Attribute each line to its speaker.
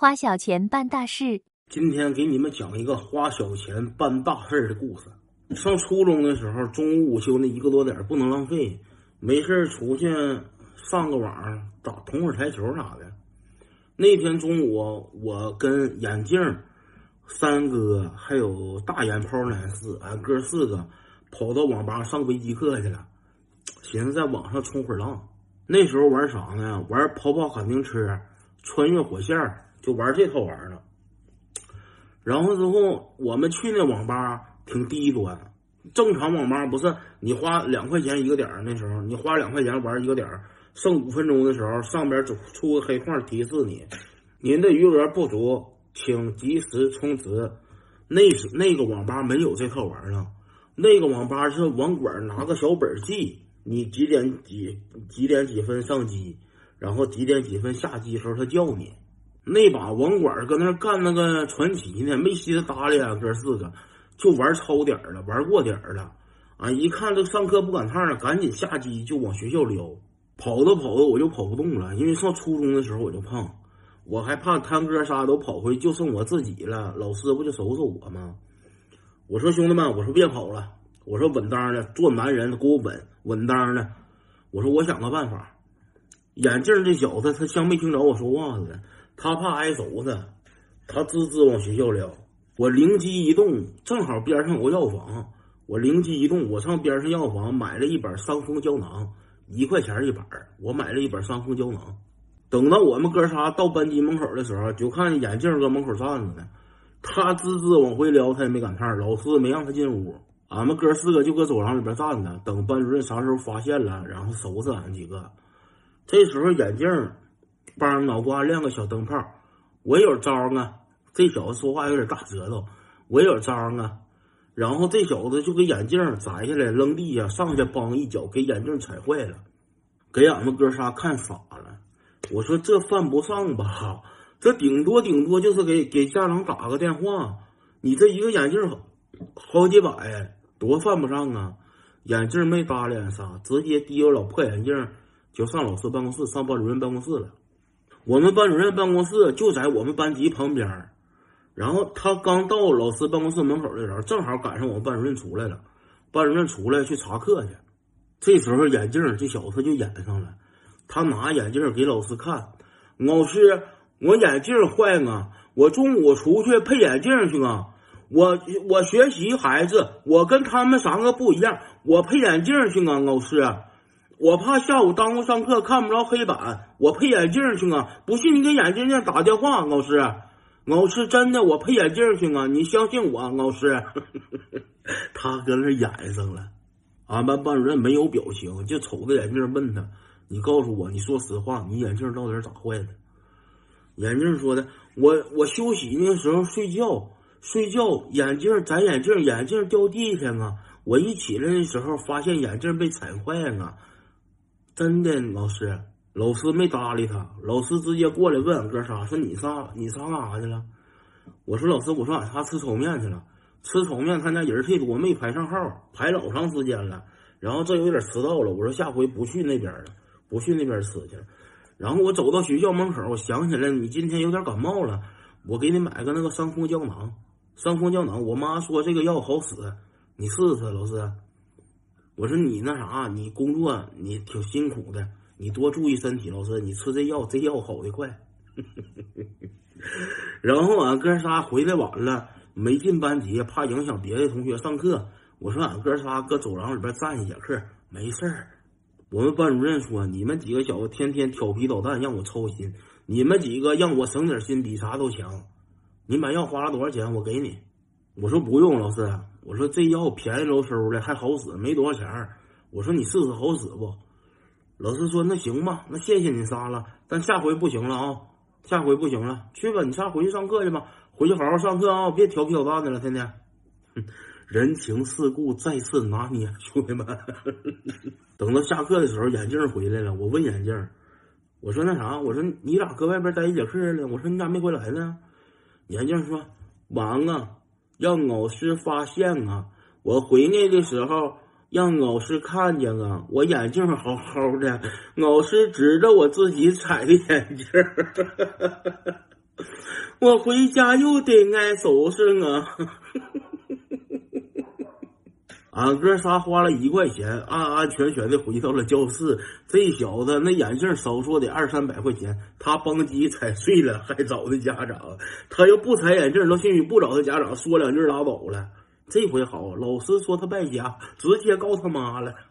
Speaker 1: 花小钱办大事。
Speaker 2: 今天给你们讲一个花小钱办大事的故事。上初中的时候，中午午休那一个多点不能浪费，没事出去上个网，打同会台球啥的。那天中午，我跟眼镜、三哥还有大眼泡男士，俺哥四个跑到网吧上微机课去了，寻思在网上冲会浪。那时候玩啥呢？玩跑跑卡丁车、穿越火线。就玩这套玩了，然后之后我们去那网吧挺低端，正常网吧不是你花两块钱一个点，那时候你花两块钱玩一个点，剩五分钟的时候上边出出个黑框提示你，您的余额不足，请及时充值。那时那个网吧没有这套玩意儿，那个网吧是网管拿个小本记，你几点几几点几分上机，然后几点几分下机时候他叫你。那把网管搁那干那个传奇呢，没心思搭理俺哥四个，就玩超点了，玩过点了。啊，一看这上课不赶趟了，赶紧下机就往学校撩。跑着跑着我就跑不动了，因为上初中的时候我就胖，我还怕他哥仨都跑回，就剩我自己了。老师不就收拾我吗？我说兄弟们，我说别跑了，我说稳当的做男人，给我稳稳当的。我说我想个办法。眼镜这小子他像没听着我说话似的。他怕挨收拾，他滋滋往学校撩。我灵机一动，正好边上有个药房。我灵机一动，我上边上药房买了一本伤风胶囊，一块钱一本。我买了一本伤风胶囊。等到我们哥仨到班级门口的时候，就看眼镜搁门口站着呢。他滋滋往回撩，他也没赶趟。老师没让他进屋，俺们哥四个就搁走廊里边站着，等班主任啥时候发现了，然后收拾俺几个。这时候眼镜。帮脑瓜亮个小灯泡，我有招啊！这小子说话有点大舌头，我有招啊！然后这小子就给眼镜摘下来扔地下，上去帮一脚给眼镜踩坏了，给俺们哥仨看傻了。我说这犯不上吧？这顶多顶多就是给给家长打个电话。你这一个眼镜好几百，多犯不上啊！眼镜没搭理俺仨，直接提着老破眼镜就上老师办公室，上班主任办公室了。我们班主任办公室就在我们班级旁边然后他刚到老师办公室门口的时候，正好赶上我们班主任出来了。班主任出来去查课去，这时候眼镜这小子他就演上了。他拿眼镜给老师看，老师，我眼镜坏了，我中午出去配眼镜去啊。我我学习孩子，我跟他们三个不一样，我配眼镜去啊，老师。我怕下午耽误上课看不着黑板，我配眼镜去啊！不信你给眼镜店打电话，老师，老师真的我配眼镜去啊！你相信我，老师。他搁那演上了，俺班班主任没有表情，就瞅着眼镜问他：“你告诉我，你说实话，你眼镜到底咋坏的？”眼镜说的：“我我休息那时候睡觉，睡觉眼镜摘眼镜，眼镜掉地上啊！我一起来的时候发现眼镜被踩坏了。”真的，老师，老师没搭理他。老师直接过来问哥仨：“说你仨，你仨干啥去了？”我说：“老师，我说俺仨吃炒面去了。吃炒面，他家人忒多，没排上号，排老长时间了。然后这有点迟到了。我说下回不去那边了，不去那边吃去了。然后我走到学校门口，我想起来你今天有点感冒了，我给你买个那个伤风胶囊。伤风胶囊，我妈说这个药好使，你试试，老师。”我说你那啥，你工作你挺辛苦的，你多注意身体。老师，你吃这药，这药好的快。然后俺哥仨回来晚了，没进班级，怕影响别的同学上课。我说俺哥仨搁走廊里边站一节课，没事儿。我们班主任说，你们几个小子天天调皮捣蛋，让我操心。你们几个让我省点心，比啥都强。你买药花了多少钱？我给你。我说不用，老师。我说这药便宜喽收的，还好使，没多少钱我说你试试好使不？老师说那行吧，那谢谢你仨了，但下回不行了啊，下回不行了，去吧，你仨回去上课去吧，回去好好上课啊，别调皮捣蛋的了，天天。人情世故再次拿捏，兄弟们。等到下课的时候，眼镜回来了，我问眼镜，我说那啥，我说你咋搁外边待一节课了？我说你咋没回来呢？眼镜说忙啊。让老师发现啊！我回来的时候让老师看见了！我眼镜好好的，老师指着我自己踩的眼镜 我回家又得挨收拾啊！俺哥仨花了一块钱，安安全全的回到了教室。这小子那眼镜少说得二三百块钱，他邦机踩碎了还找他家长。他要不踩眼镜，那兴许不找他家长，说两句拉倒了。这回好，老师说他败家，直接告他妈了。